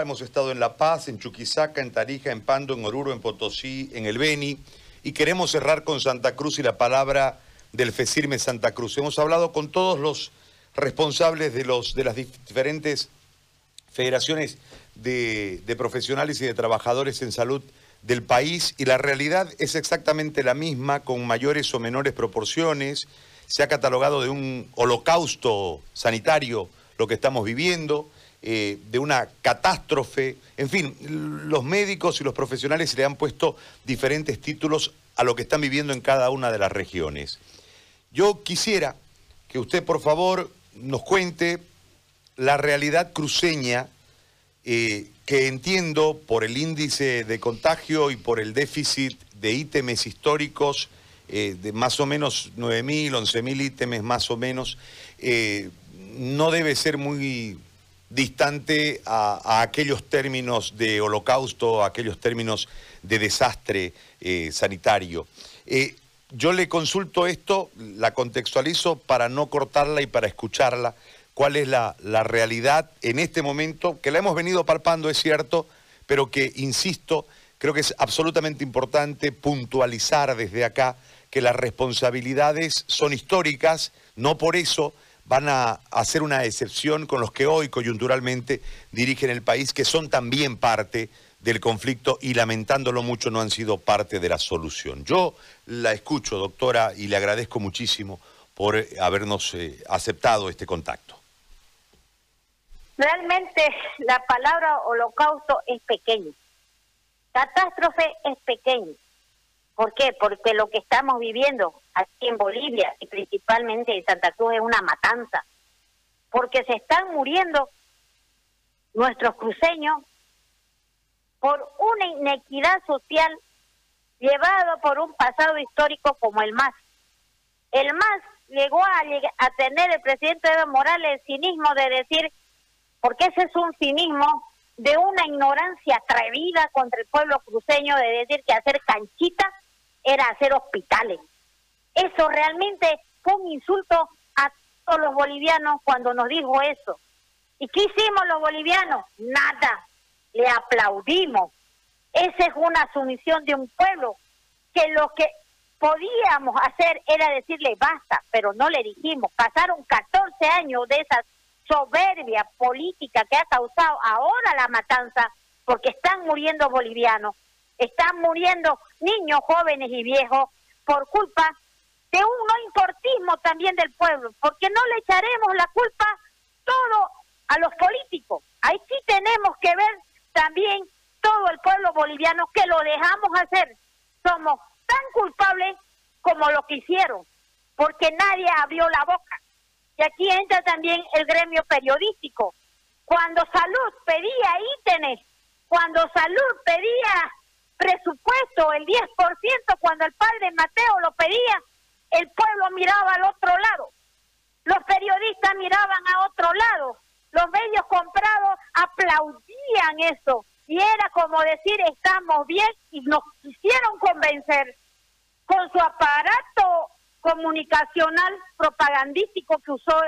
Hemos estado en La Paz, en Chuquisaca, en Tarija, en Pando, en Oruro, en Potosí, en El Beni, y queremos cerrar con Santa Cruz y la palabra del FECIRME Santa Cruz. Hemos hablado con todos los responsables de, los, de las diferentes federaciones de, de profesionales y de trabajadores en salud del país y la realidad es exactamente la misma, con mayores o menores proporciones. Se ha catalogado de un holocausto sanitario lo que estamos viviendo. Eh, de una catástrofe. En fin, los médicos y los profesionales le han puesto diferentes títulos a lo que están viviendo en cada una de las regiones. Yo quisiera que usted, por favor, nos cuente la realidad cruceña eh, que entiendo por el índice de contagio y por el déficit de ítems históricos eh, de más o menos 9.000, 11.000 ítems más o menos, no debe ser muy distante a, aquellos términos de holocausto, a aquellos términos de desastre eh, sanitario. Eh, yo le consulto esto, la contextualizo para no cortarla y para escucharla, cuál es la, la realidad en este momento, que la hemos venido palpando, es cierto, pero que, insisto, creo que es absolutamente importante puntualizar desde acá que las responsabilidades son históricas, no por eso van a hacer una excepción con los que hoy coyunturalmente dirigen el país, que son también parte del conflicto y lamentándolo mucho no han sido parte de la solución. Yo la escucho, doctora, y le agradezco muchísimo por eh, habernos eh, aceptado este contacto. Realmente la palabra holocausto es pequeña, catástrofe es pequeña. ¿Por qué? Porque lo que estamos viviendo aquí en Bolivia y principalmente en Santa Cruz es una matanza. Porque se están muriendo nuestros cruceños por una inequidad social llevado por un pasado histórico como el MAS. El MAS llegó a, tener el presidente Evo Morales el cinismo de decir, porque ese es un cinismo de una ignorancia atrevida contra el pueblo cruceño de decir que hacer canchitas era hacer hospitales. Eso realmente fue un insulto a todos los bolivianos cuando nos dijo eso. ¿Y qué hicimos los bolivianos? Nada. Le aplaudimos. Esa es una sumisión de un pueblo que lo que podíamos hacer era decirle basta, pero no le dijimos. Pasaron 14 años de esa soberbia política que ha causado ahora la matanza, porque están muriendo bolivianos, están muriendo niños, jóvenes y viejos por culpa de un no importismo también del pueblo, porque no le echaremos la culpa todo a los políticos. Ahí sí tenemos que ver también todo el pueblo boliviano que lo dejamos hacer. Somos tan culpables como lo que hicieron, porque nadie abrió la boca. Y aquí entra también el gremio periodístico. Cuando Salud pedía ítems, cuando Salud pedía presupuesto, el 10%, cuando el padre Mateo lo pedía, el pueblo miraba al otro lado. Los periodistas miraban a otro lado. Los medios comprados aplaudían eso. Y era como decir, estamos bien, y nos quisieron convencer con su aparato comunicacional propagandístico que usó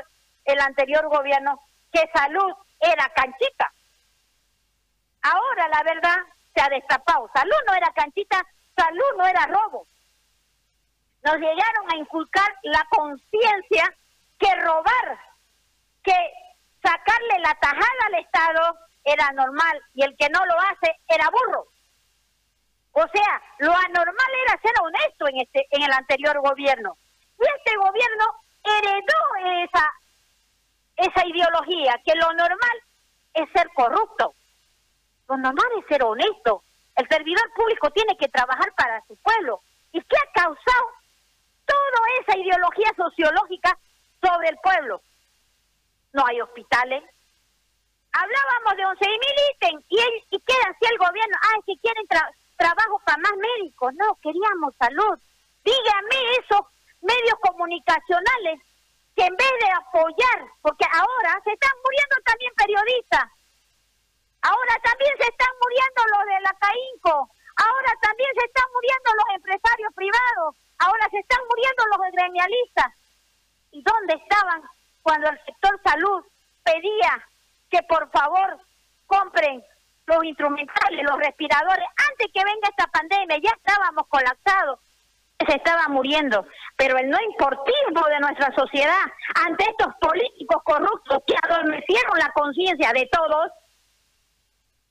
el anterior gobierno, que salud era canchita. Ahora la verdad se ha destapado. Salud no era canchita, salud no era robo. Nos llegaron a inculcar la conciencia que robar, que sacarle la tajada al Estado era normal y el que no lo hace era burro. O sea, lo anormal era ser honesto en este en el anterior gobierno. Y este gobierno heredó esa esa ideología que lo normal es ser corrupto. Lo normal es ser honesto. El servidor público tiene que trabajar para su pueblo. ¿Y qué ha causado toda esa ideología sociológica sobre el pueblo? No hay hospitales. Hablábamos de 11 mil ítems y, y quedan si el gobierno, ah, que quieren trabajo para más médicos. No, queríamos salud. Dígame esos medios comunicacionales que en vez de apoyar, porque ahora se están muriendo también periodistas, Ahora también se están muriendo los de la CAINCO. Ahora también se están muriendo los empresarios privados. Ahora se están muriendo los gremialistas. ¿Y dónde estaban cuando el sector salud pedía que por favor compren los instrumentales, los respiradores. Antes que venga esta pandemia ya estábamos colapsados, se estaba muriendo. Pero el no importismo de nuestra sociedad ante estos políticos corruptos que adormecieron la conciencia de todos,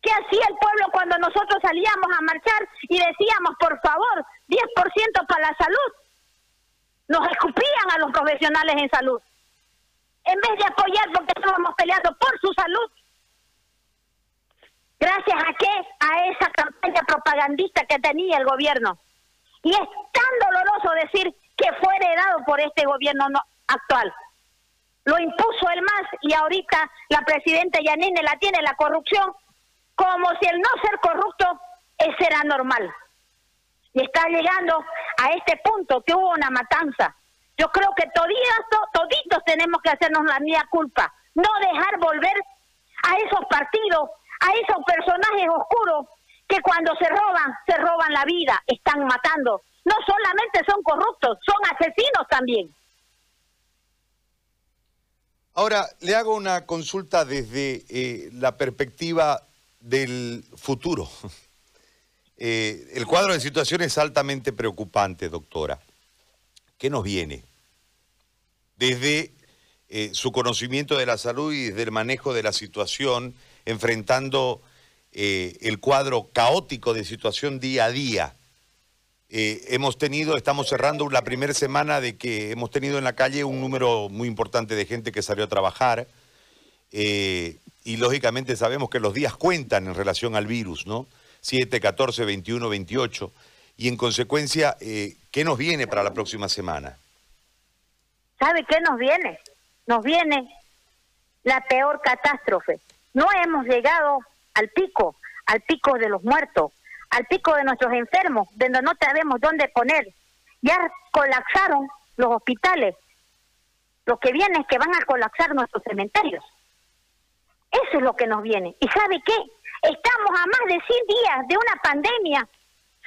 ¿Qué hacía el pueblo cuando nosotros salíamos a marchar y decíamos, por favor, 10% para la salud? Nos escupían a los profesionales en salud. En vez de apoyar porque estábamos peleando por su salud. Gracias a qué? A esa campaña propagandista que tenía el gobierno. Y es tan doloroso decir que fue heredado por este gobierno actual. Lo impuso el MAS y ahorita la presidenta Yanine la tiene la corrupción como si el no ser corrupto era normal. Y está llegando a este punto que hubo una matanza. Yo creo que toditos tenemos que hacernos la mía culpa, no dejar volver a esos partidos, a esos personajes oscuros que cuando se roban, se roban la vida, están matando. No solamente son corruptos, son asesinos también. Ahora, le hago una consulta desde eh, la perspectiva del futuro. Eh, el cuadro de situación es altamente preocupante, doctora. ¿Qué nos viene? Desde eh, su conocimiento de la salud y desde el manejo de la situación, enfrentando eh, el cuadro caótico de situación día a día. hemos tenido, estamos cerrando la primera semana de que hemos tenido en la calle un número muy importante de gente que salió a trabajar y lógicamente sabemos que los días cuentan en relación al virus, ¿no? 7, 14, 21, 28. Y en consecuencia, eh, ¿qué nos viene para la próxima semana? ¿Sabe qué nos viene? Nos viene la peor catástrofe. No hemos llegado al pico, al pico de los muertos, al pico de nuestros enfermos, donde no sabemos dónde poner. Ya colapsaron los hospitales. Lo que viene es que van a colapsar nuestros cementerios. Eso es lo que nos viene. ¿Y sabe qué? Estamos a más de 100 días de una pandemia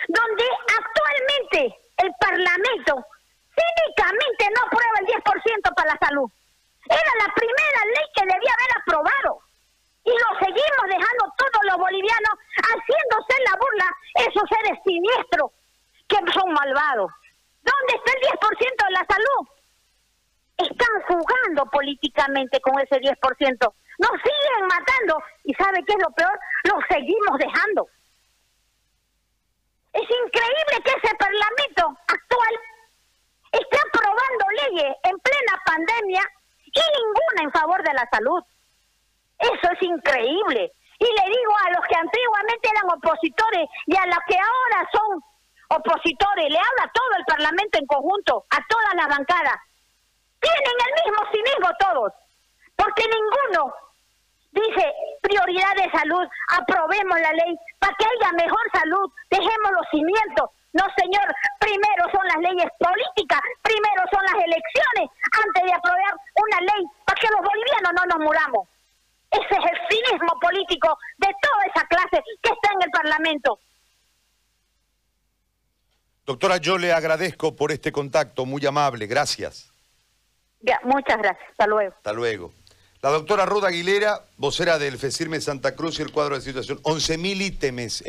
donde actualmente el Parlamento cínicamente no aprueba el 10% para la salud. Era la primera ley que debía haber aprobado. Y lo seguimos dejando todos los bolivianos haciéndose la burla esos seres siniestros que son malvados. ¿Dónde está el 10% de la salud? Están jugando políticamente con ese 10%. Nos siguen matando y ¿sabe qué es lo peor? Los seguimos dejando. Es increíble que ese Parlamento actual esté aprobando leyes en plena pandemia y ninguna en favor de la salud. Eso es increíble. Y le digo a los que antiguamente eran opositores y a los que ahora son opositores, le habla todo el Parlamento en conjunto, a todas las bancadas. Tienen el mismo cinismo todos, porque ninguno dice prioridad de salud, aprobemos la ley para que haya mejor salud, dejemos los cimientos. No, señor, primero son las leyes políticas, primero son las elecciones, antes de aprobar una ley para que los bolivianos no nos muramos. Ese es el cinismo político de toda esa clase que está en el Parlamento. Doctora, yo le agradezco por este contacto, muy amable, gracias. Muchas gracias, hasta luego. Hasta luego. La doctora Ruda Aguilera, vocera del FECIRME Santa Cruz y el cuadro de situación, 11.000 ítems